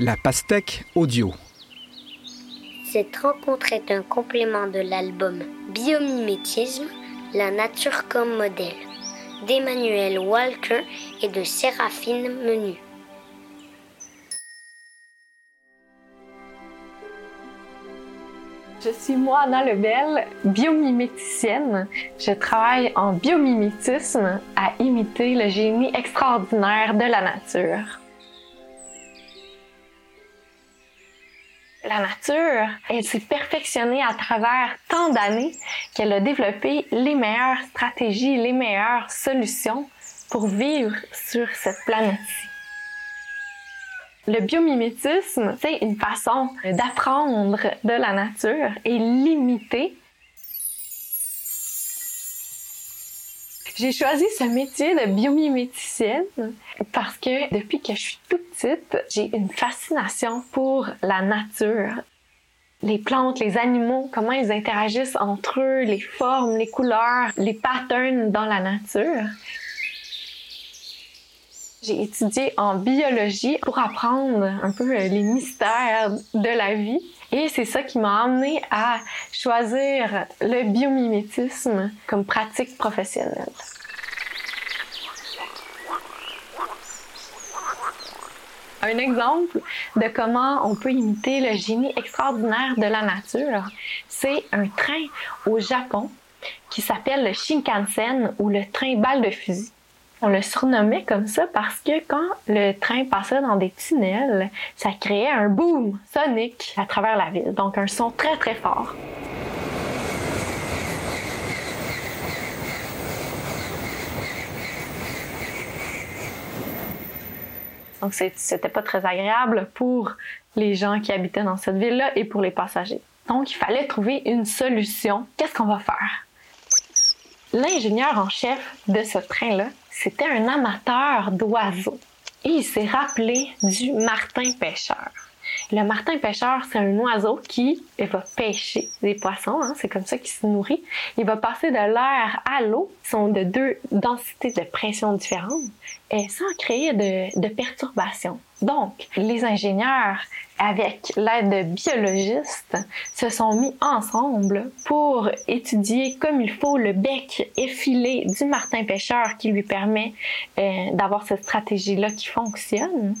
La pastèque audio. Cette rencontre est un complément de l'album Biomimétisme, la nature comme modèle, d'Emmanuel Walker et de Séraphine Menu. Je suis Moana Lebel, biomiméticienne. Je travaille en biomimétisme à imiter le génie extraordinaire de la nature. La nature, elle s'est perfectionnée à travers tant d'années qu'elle a développé les meilleures stratégies, les meilleures solutions pour vivre sur cette planète-ci. Le biomimétisme, c'est une façon d'apprendre de la nature et limiter J'ai choisi ce métier de biomiméticienne parce que depuis que je suis toute j'ai une fascination pour la nature. Les plantes, les animaux, comment ils interagissent entre eux, les formes, les couleurs, les patterns dans la nature. J'ai étudié en biologie pour apprendre un peu les mystères de la vie. Et c'est ça qui m'a amené à choisir le biomimétisme comme pratique professionnelle. Un exemple de comment on peut imiter le génie extraordinaire de la nature, c'est un train au Japon qui s'appelle le Shinkansen ou le train balle de fusil. On le surnommait comme ça parce que quand le train passait dans des tunnels, ça créait un boom sonique à travers la ville, donc un son très très fort. Donc c'était pas très agréable pour les gens qui habitaient dans cette ville-là et pour les passagers. Donc il fallait trouver une solution. Qu'est-ce qu'on va faire? L'ingénieur en chef de ce train-là c'était un amateur d'oiseaux. Et il s'est rappelé du martin pêcheur. Le martin pêcheur, c'est un oiseau qui va pêcher des poissons, hein, c'est comme ça qu'il se nourrit. Il va passer de l'air à l'eau, sont de deux densités de pression différentes, et sans créer de perturbations. Donc, les ingénieurs avec l'aide de biologistes, se sont mis ensemble pour étudier comme il faut le bec effilé du martin pêcheur qui lui permet euh, d'avoir cette stratégie-là qui fonctionne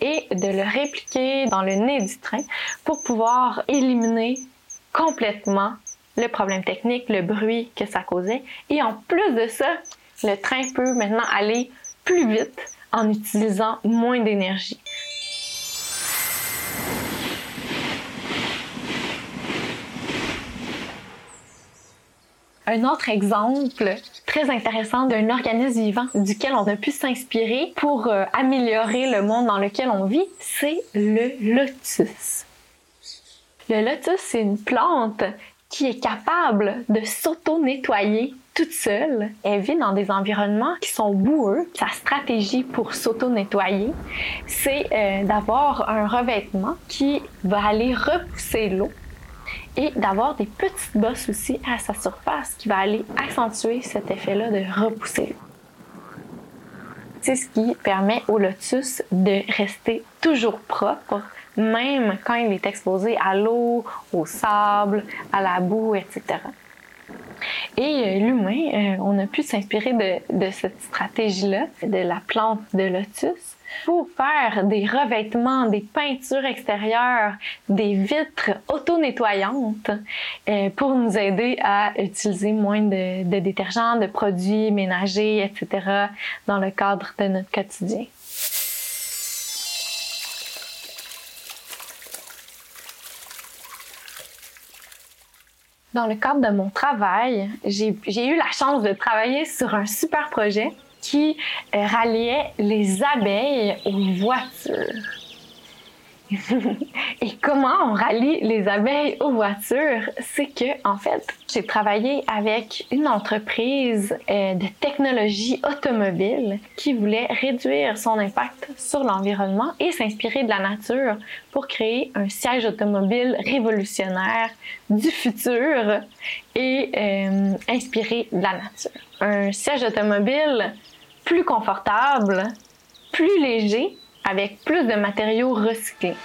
et de le répliquer dans le nez du train pour pouvoir éliminer complètement le problème technique, le bruit que ça causait. Et en plus de ça, le train peut maintenant aller plus vite en utilisant moins d'énergie. Un autre exemple très intéressant d'un organisme vivant duquel on a pu s'inspirer pour euh, améliorer le monde dans lequel on vit, c'est le lotus. Le lotus, c'est une plante qui est capable de s'auto-nettoyer toute seule. Elle vit dans des environnements qui sont boueux. Sa stratégie pour s'auto-nettoyer, c'est euh, d'avoir un revêtement qui va aller repousser l'eau et d'avoir des petites bosses aussi à sa surface qui va aller accentuer cet effet-là de repousser. C'est ce qui permet au lotus de rester toujours propre, même quand il est exposé à l'eau, au sable, à la boue, etc. Et euh, l'humain, euh, on a pu s'inspirer de, de cette stratégie-là, de la plante de lotus, pour faire des revêtements, des peintures extérieures, des vitres auto-nettoyantes euh, pour nous aider à utiliser moins de, de détergents, de produits ménagers, etc. dans le cadre de notre quotidien. Dans le cadre de mon travail, j'ai eu la chance de travailler sur un super projet qui euh, ralliait les abeilles aux voitures. Et comment on rallie les abeilles aux voitures? C'est que, en fait, j'ai travaillé avec une entreprise euh, de technologie automobile qui voulait réduire son impact sur l'environnement et s'inspirer de la nature pour créer un siège automobile révolutionnaire du futur et euh, inspiré de la nature. Un siège automobile plus confortable, plus léger, avec plus de matériaux recyclés.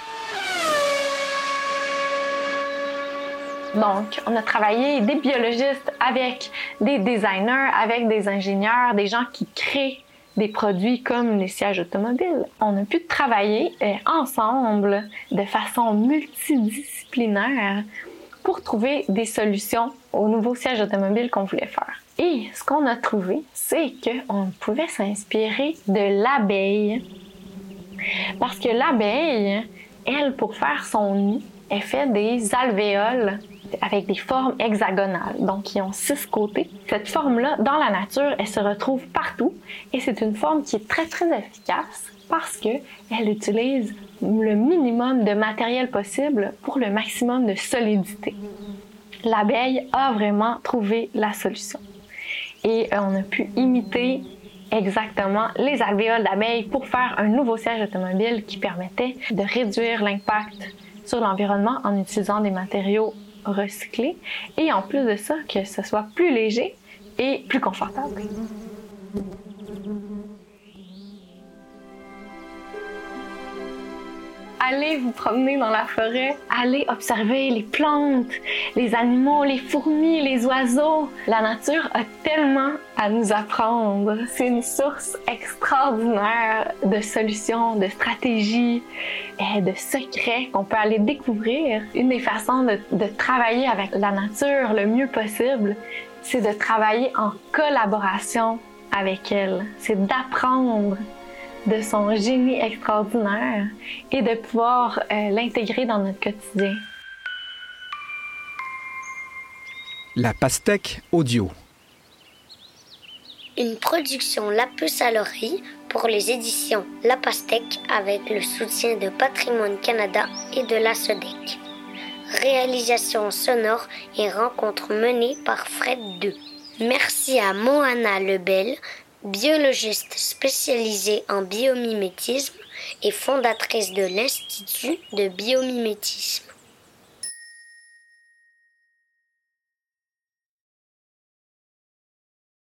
Donc, on a travaillé des biologistes avec des designers, avec des ingénieurs, des gens qui créent des produits comme les sièges automobiles. On a pu travailler euh, ensemble de façon multidisciplinaire pour trouver des solutions aux nouveaux sièges automobiles qu'on voulait faire. Et ce qu'on a trouvé, c'est qu'on pouvait s'inspirer de l'abeille. Parce que l'abeille, elle, pour faire son nid, elle fait des alvéoles avec des formes hexagonales, donc qui ont six côtés. Cette forme-là, dans la nature, elle se retrouve partout et c'est une forme qui est très très efficace parce qu'elle utilise le minimum de matériel possible pour le maximum de solidité. L'abeille a vraiment trouvé la solution. Et on a pu imiter exactement les alvéoles d'abeilles pour faire un nouveau siège automobile qui permettait de réduire l'impact sur l'environnement en utilisant des matériaux recyclés et en plus de ça que ce soit plus léger et plus confortable. Allez vous promener dans la forêt, allez observer les plantes, les animaux, les fourmis, les oiseaux. La nature a tellement à nous apprendre. C'est une source extraordinaire de solutions, de stratégies et de secrets qu'on peut aller découvrir. Une des façons de, de travailler avec la nature le mieux possible, c'est de travailler en collaboration avec elle. C'est d'apprendre de son génie extraordinaire et de pouvoir euh, l'intégrer dans notre quotidien. La pastèque audio. Une production La Puce à l'oreille pour les éditions La Pastèque avec le soutien de Patrimoine Canada et de la SODEC. Réalisation sonore et rencontre menée par Fred II. Merci à Moana Lebel biologiste spécialisée en biomimétisme et fondatrice de l'Institut de biomimétisme.